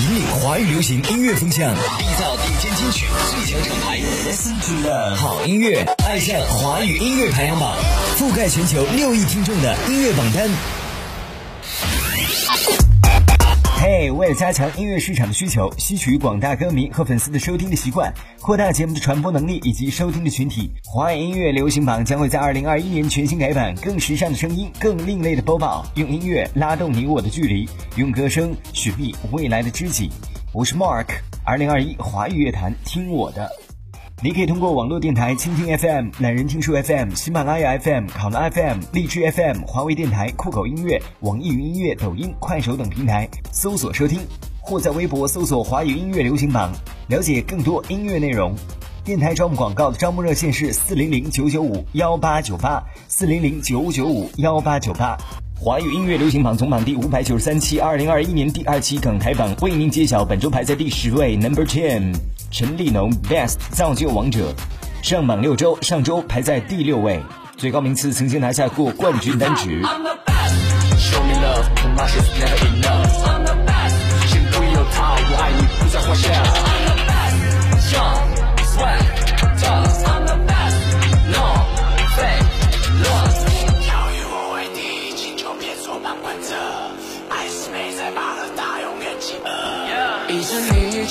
引领华语流行音乐风向，缔造顶尖金曲最强厂牌。Listen to the 好音乐，爱上华语音乐排行榜，覆盖全球六亿听众的音乐榜单。嘿，为了加强音乐市场的需求，吸取广大歌迷和粉丝的收听的习惯，扩大节目的传播能力以及收听的群体，华语音乐流行榜将会在二零二一年全新改版，更时尚的声音，更另类的播报，用音乐拉动你我的距离，用歌声寻觅未来的知己。我是 Mark，二零二一华语乐坛听我的。你可以通过网络电台蜻蜓 FM、懒人听书 FM、喜马拉雅 FM、考拉 FM、荔枝 FM、华为电台、酷狗音乐、网易云音乐、抖音、快手等平台搜索收听，或在微博搜索“华语音乐流行榜”，了解更多音乐内容。电台招募广告的招募热线是四零零九九五幺八九八四零零九九五幺八九八。华语音乐流行榜总榜第五百九十三期，二零二一年第二期港台榜为您揭晓，本周排在第十位，Number Ten。陈立农 Best 造就王者，上榜六周，上周排在第六位，最高名次曾经拿下过冠军单曲。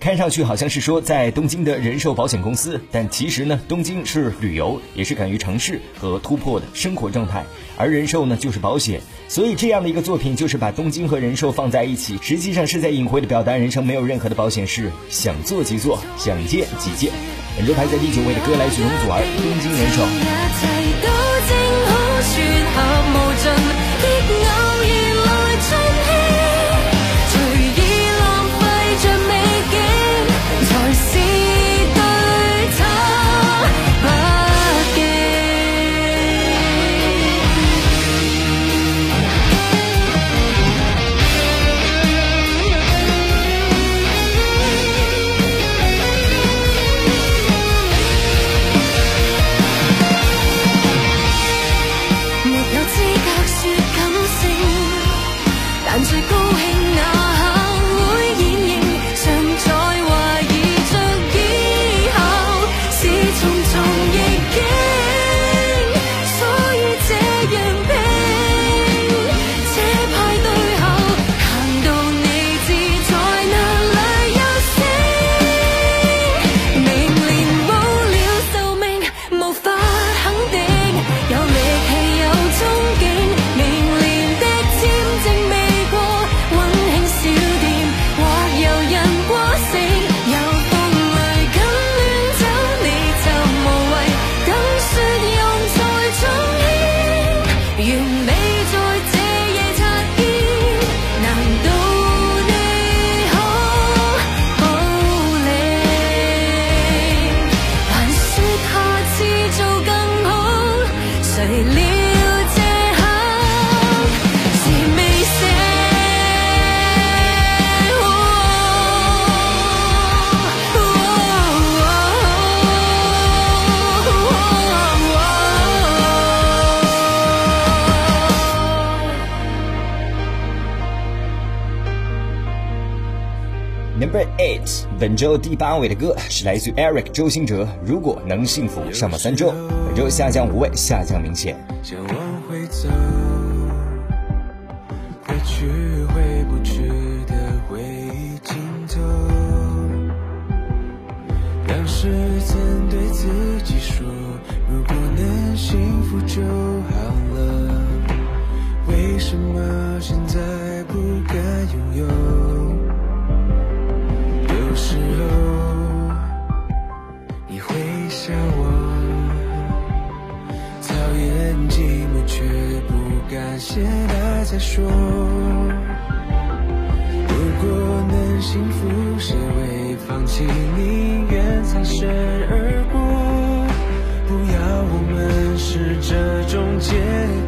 看上去好像是说在东京的人寿保险公司，但其实呢，东京是旅游，也是敢于尝试和突破的生活状态，而人寿呢就是保险，所以这样的一个作品就是把东京和人寿放在一起，实际上是在隐晦的表达人生没有任何的保险事，想做即做，想见即见。本周排在第九位的歌来自容祖儿，东京人寿。本周第八位的歌是来自 Eric 周兴哲。如果能幸福，上榜三周，本周下降五位，下降明显。想往回走。当时间对自己说，如果能幸福就好了。为什么现在不敢拥有？再说，如果能幸福，谁会放弃？宁愿擦身而过，不要我们是这种结果。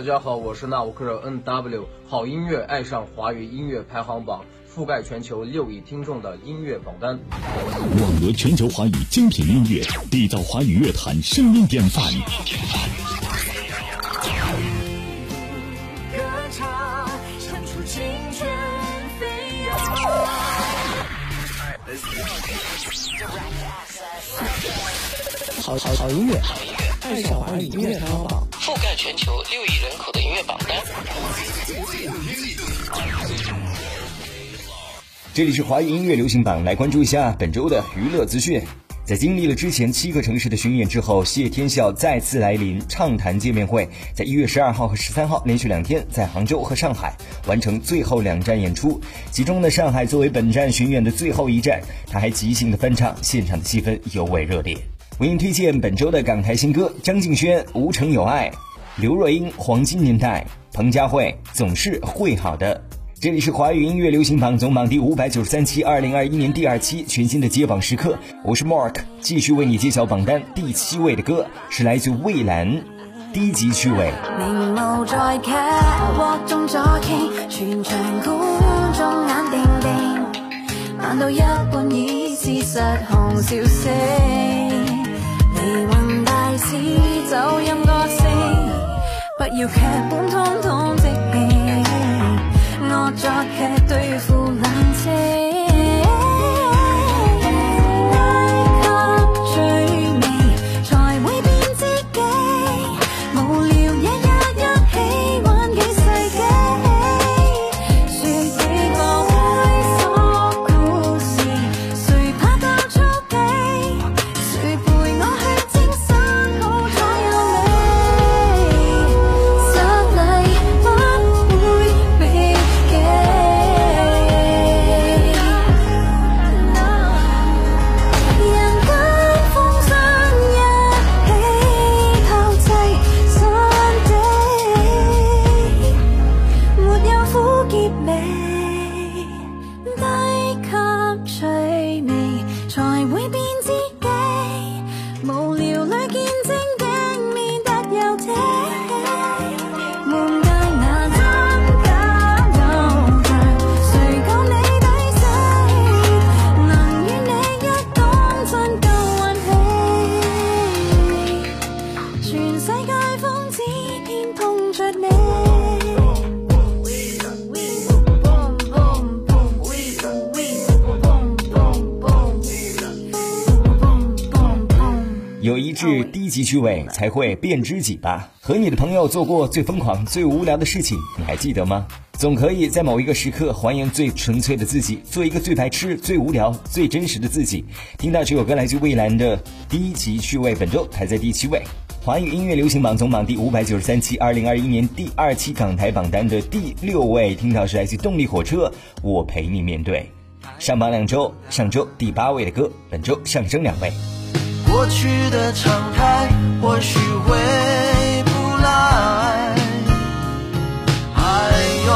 大家好，我是纳吾克热 NW，好音乐爱上华语音乐排行榜，覆盖全球六亿听众的音乐榜单。网罗全球华语精品音乐，缔造华语乐坛声音典范。好好好音乐，爱上华语音乐排行榜。覆盖全球六亿人口的音乐榜单。这里是华语音乐流行榜，来关注一下本周的娱乐资讯。在经历了之前七个城市的巡演之后，谢天笑再次来临畅谈见面会，在一月十二号和十三号连续两天在杭州和上海完成最后两站演出。其中呢，上海作为本站巡演的最后一站，他还即兴的翻唱，现场的气氛尤为热烈。为您推荐本周的港台新歌：张敬轩《无城有爱》，刘若英《黄金年代》，彭佳慧《总是会好的》。这里是华语音乐流行榜总榜第五百九十三期，二零二一年第二期全新的揭榜时刻，我是 Mark，继续为你揭晓榜单第七位的歌是来自蔚蓝，《低级趣味》。明眸在劇鍋中左傾，全場觀眾眼定定，慢到一半已是實紅笑聲。離魂大師走音歌聲，不要劇本通通即興，我作剧对付冷清。致低级趣味，才会变知己吧。和你的朋友做过最疯狂、最无聊的事情，你还记得吗？总可以在某一个时刻还原最纯粹的自己，做一个最白痴、最无聊、最真实的自己。听到这首歌来自蔚蓝的《低级趣味》，本周排在第七位。华语音乐流行榜总榜第五百九十三期，二零二一年第二期港台榜单的第六位，听到是来自动力火车《我陪你面对》。上榜两周，上周第八位的歌，本周上升两位。过去的常态或许回不来，还有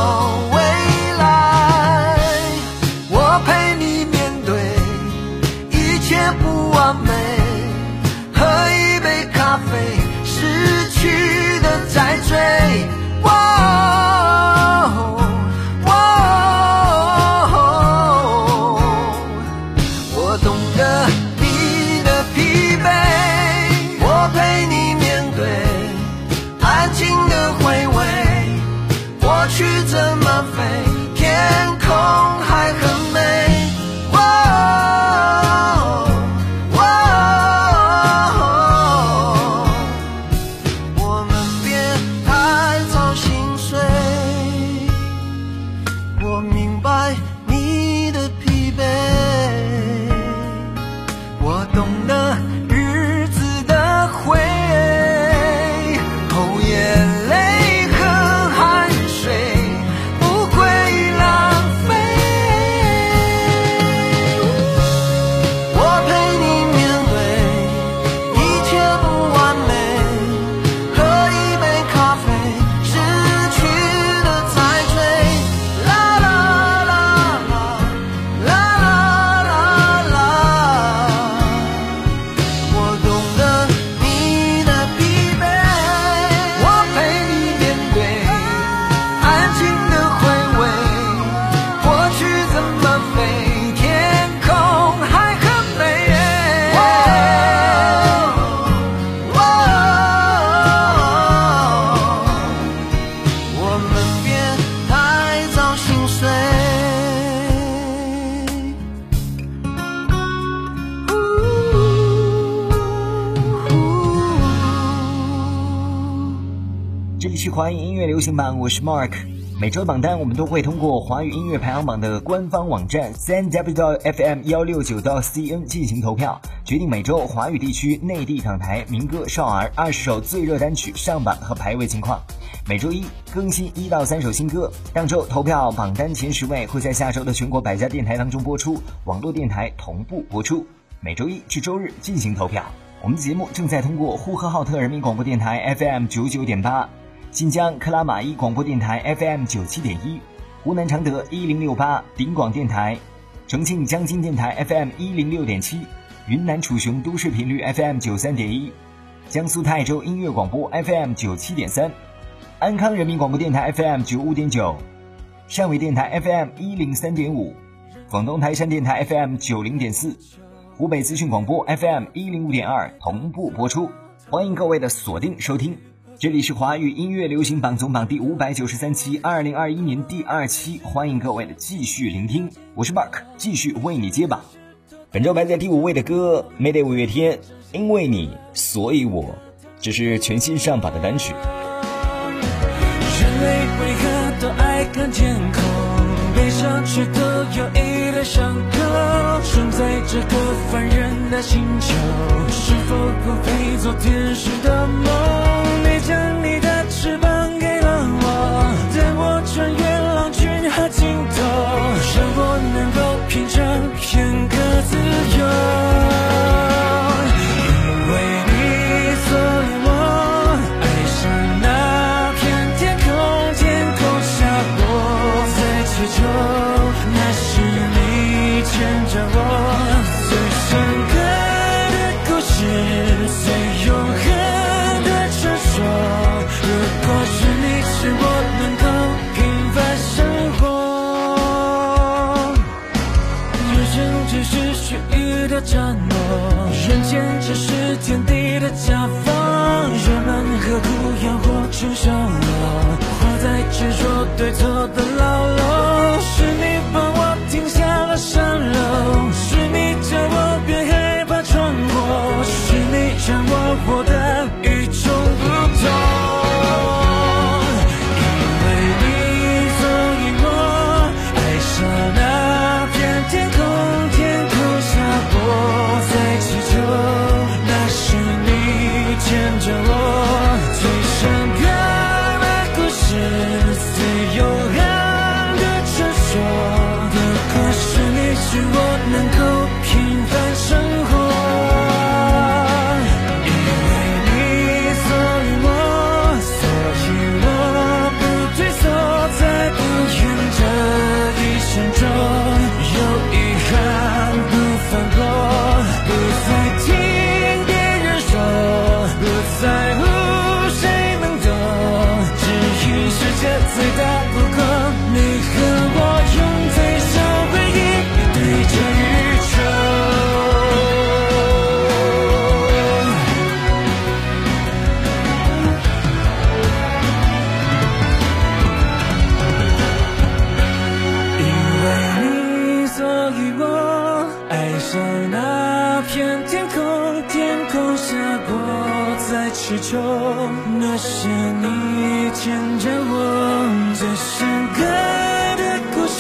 语音乐流行榜，我是 Mark。每周榜单我们都会通过华语音乐排行榜的官方网站三 w fm 幺六九到 cn 进行投票，决定每周华语地区内地港台民歌少儿二十首最热单曲上榜和排位情况。每周一更新一到三首新歌，当周投票榜单前十位会在下周的全国百家电台当中播出，网络电台同步播出。每周一至周日进行投票。我们的节目正在通过呼和浩特人民广播电台 FM 九九点八。新疆克拉玛依广播电台 FM 九七点一，湖南常德一零六八顶广电台，重庆江津电台 FM 一零六点七，云南楚雄都市频率 FM 九三点一，江苏泰州音乐广播 FM 九七点三，安康人民广播电台 FM 九五点九，汕尾电台 FM 一零三点五，广东台山电台 FM 九零点四，湖北资讯广播 FM 一零五点二同步播出，欢迎各位的锁定收听。这里是华语音乐流行榜总榜第五百九十三期，二零二一年第二期，欢迎各位的继续聆听，我是 Mark，继续为你接榜。本周排在第五位的歌，Mayday 五月天，因为你，所以我，这是全新上榜的单曲。人类为何都爱看天空？悲伤却都有一点伤口。生在这个凡人的星球，是否不配做天使的梦？尽头，让我能够品尝片刻自由。的承诺，人间只是天地的甲方，人们何苦要活成修罗？活在执着对错的牢笼，是你帮我停下了山楼，是你叫我别害怕闯祸，是你让我活得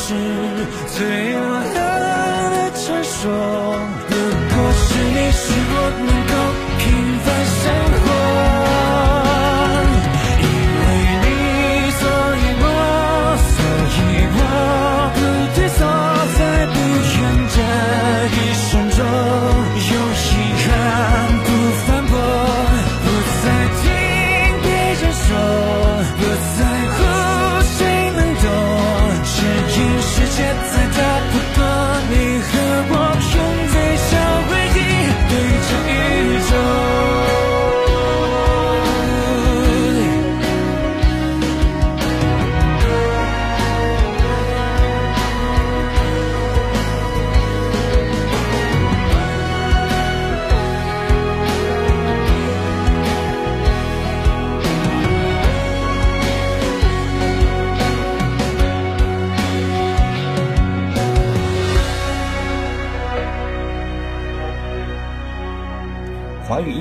是，最永恒的传说。如果是你，是我能够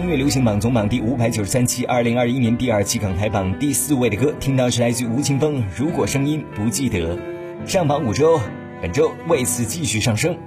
音乐流行榜总榜第五百九十三期，二零二一年第二期港台榜第四位的歌，听到是来自吴青峰《如果声音不记得》，上榜五周，本周为此继续上升。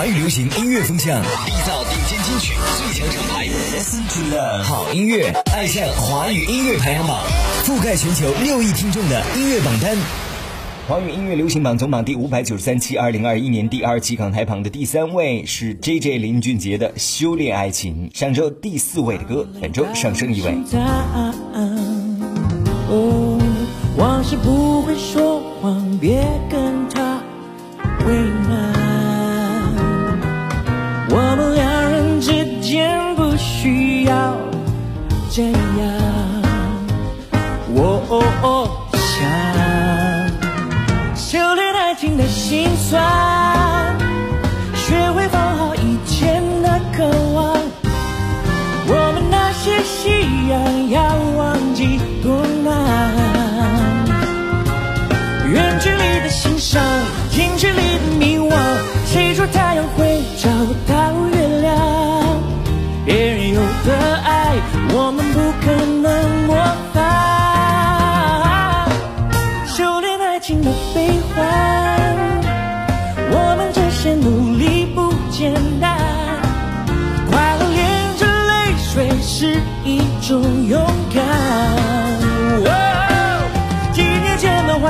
华语流行音乐风向，缔造顶尖金曲最强厂牌，Listen to Love，好音乐，爱上华语音乐排行榜，覆盖全球六亿听众的音乐榜单。华语音乐流行榜总榜第五百九十三期，二零二一年第二期港台榜的第三位是 J J 林俊杰的《修炼爱情》，上周第四位的歌，本周上升一位。哦，往事不会说谎，别跟他为难。需要这样。我想修炼爱情的心酸，学会放好以前的渴望。我们那些夕阳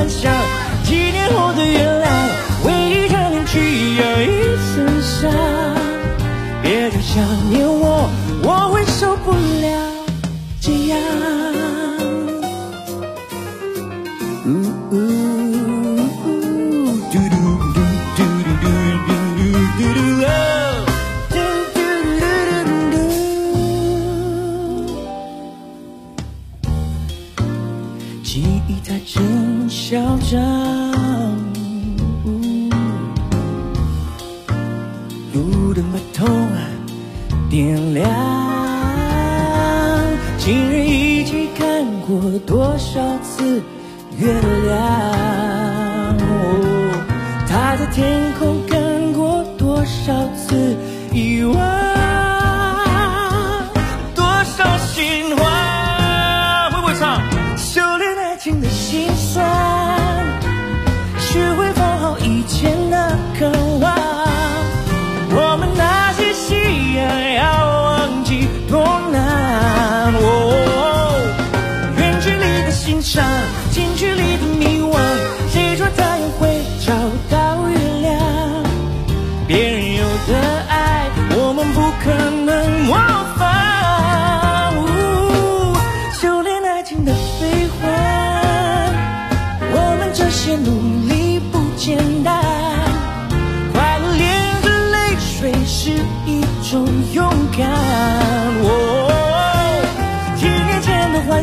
幻想，几年后的原谅，为一场恋曲而一身伤。别再想念我，我会受不了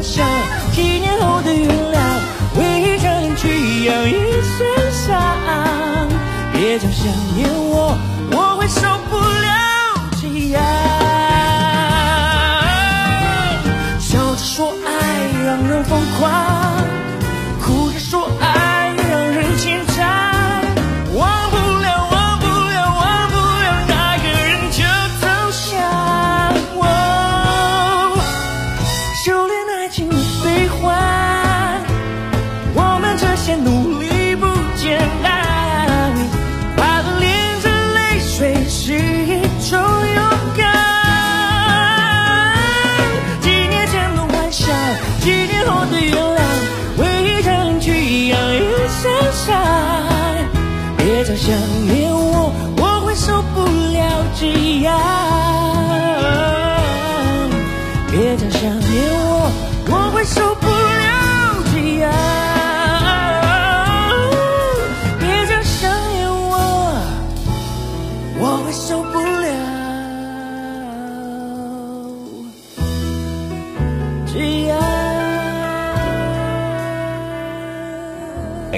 想，几年后的原谅，为一张脸去养一身伤。别再想念我，我会受不了这样。笑着说爱让人疯狂，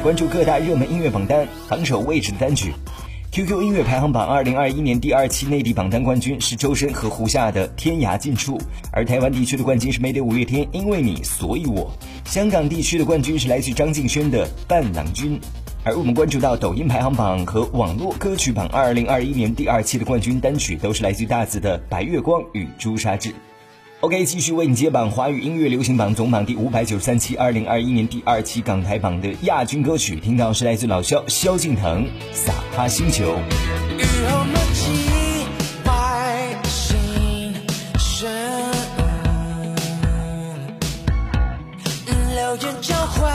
关注各大热门音乐榜单榜首位置的单曲。QQ 音乐排行榜二零二一年第二期内地榜单冠军是周深和胡夏的《天涯尽处》，而台湾地区的冠军是梅德五月天《因为你所以我》，香港地区的冠军是来自张敬轩的《伴郎君》。而我们关注到抖音排行榜和网络歌曲榜二零二一年第二期的冠军单曲都是来自大紫的《白月光》与《朱砂痣》。OK，继续为你接榜华语音乐流行榜总榜第五百九十三期，二零二一年第二期港台榜的亚军歌曲，听到是来自老萧萧敬腾《撒哈星球》。交换，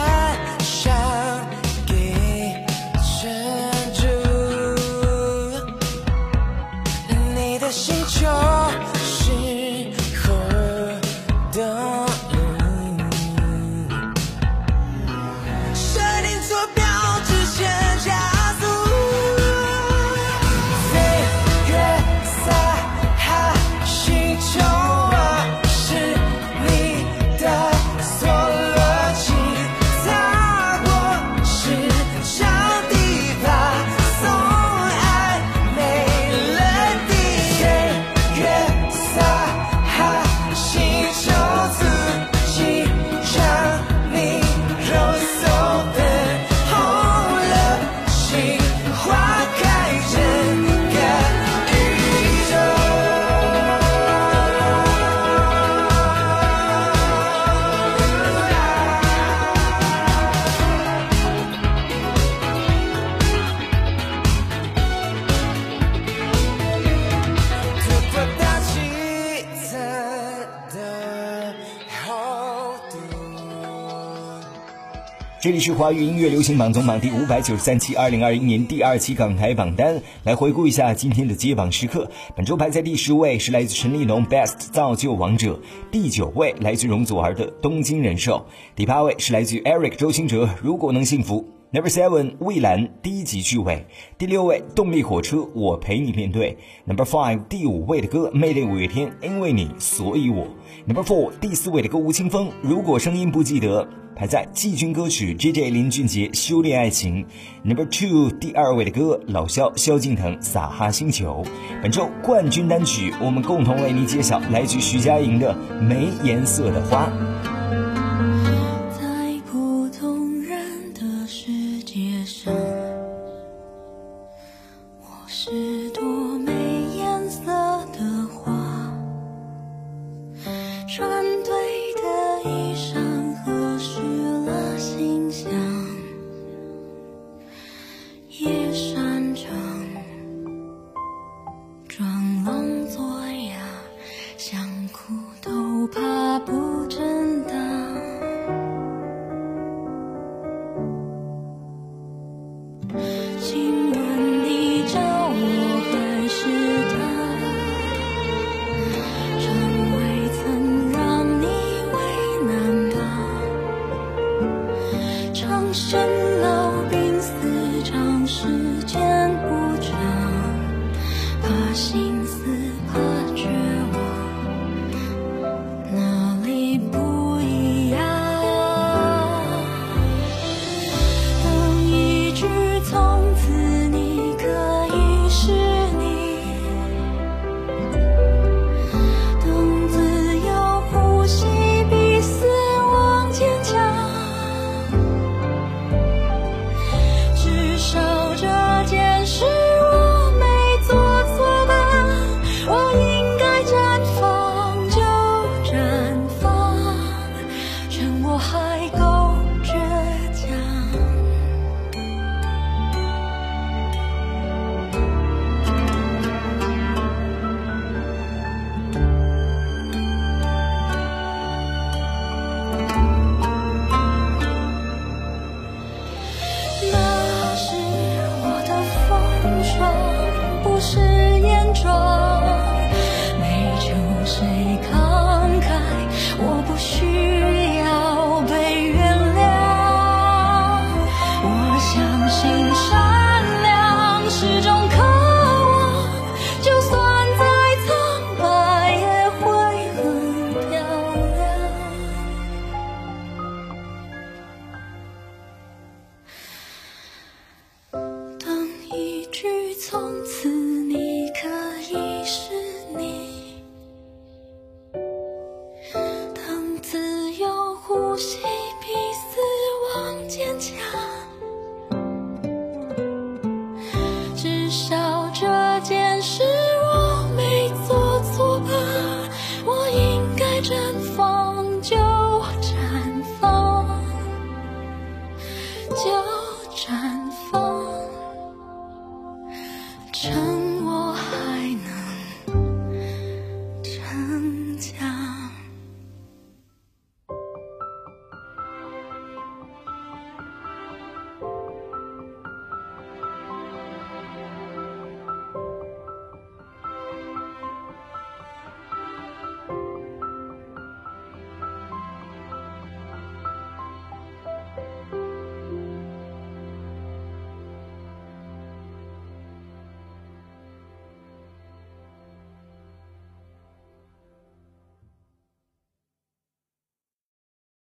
这里是华语音乐流行榜总榜第五百九十三期，二零二一年第二期港台榜单。来回顾一下今天的揭榜时刻。本周排在第十位是来自陈立农《Best 造就王者》，第九位来自容祖儿的《东京人寿》，第八位是来自 Eric 周兴哲《如果能幸福》。Number Seven，蔚蓝低级趣味。第六位，动力火车，我陪你面对。Number Five，第五位的歌，魅力五月天，因为你，所以我。Number Four，第四位的歌，吴青峰，如果声音不记得，排在季军歌曲 JJ 林俊杰《修炼爱情》。Number Two，第二位的歌，老萧萧敬腾《撒哈星球》。本周冠军单曲，我们共同为您揭晓，来自徐佳莹的《没颜色的花》。长深了。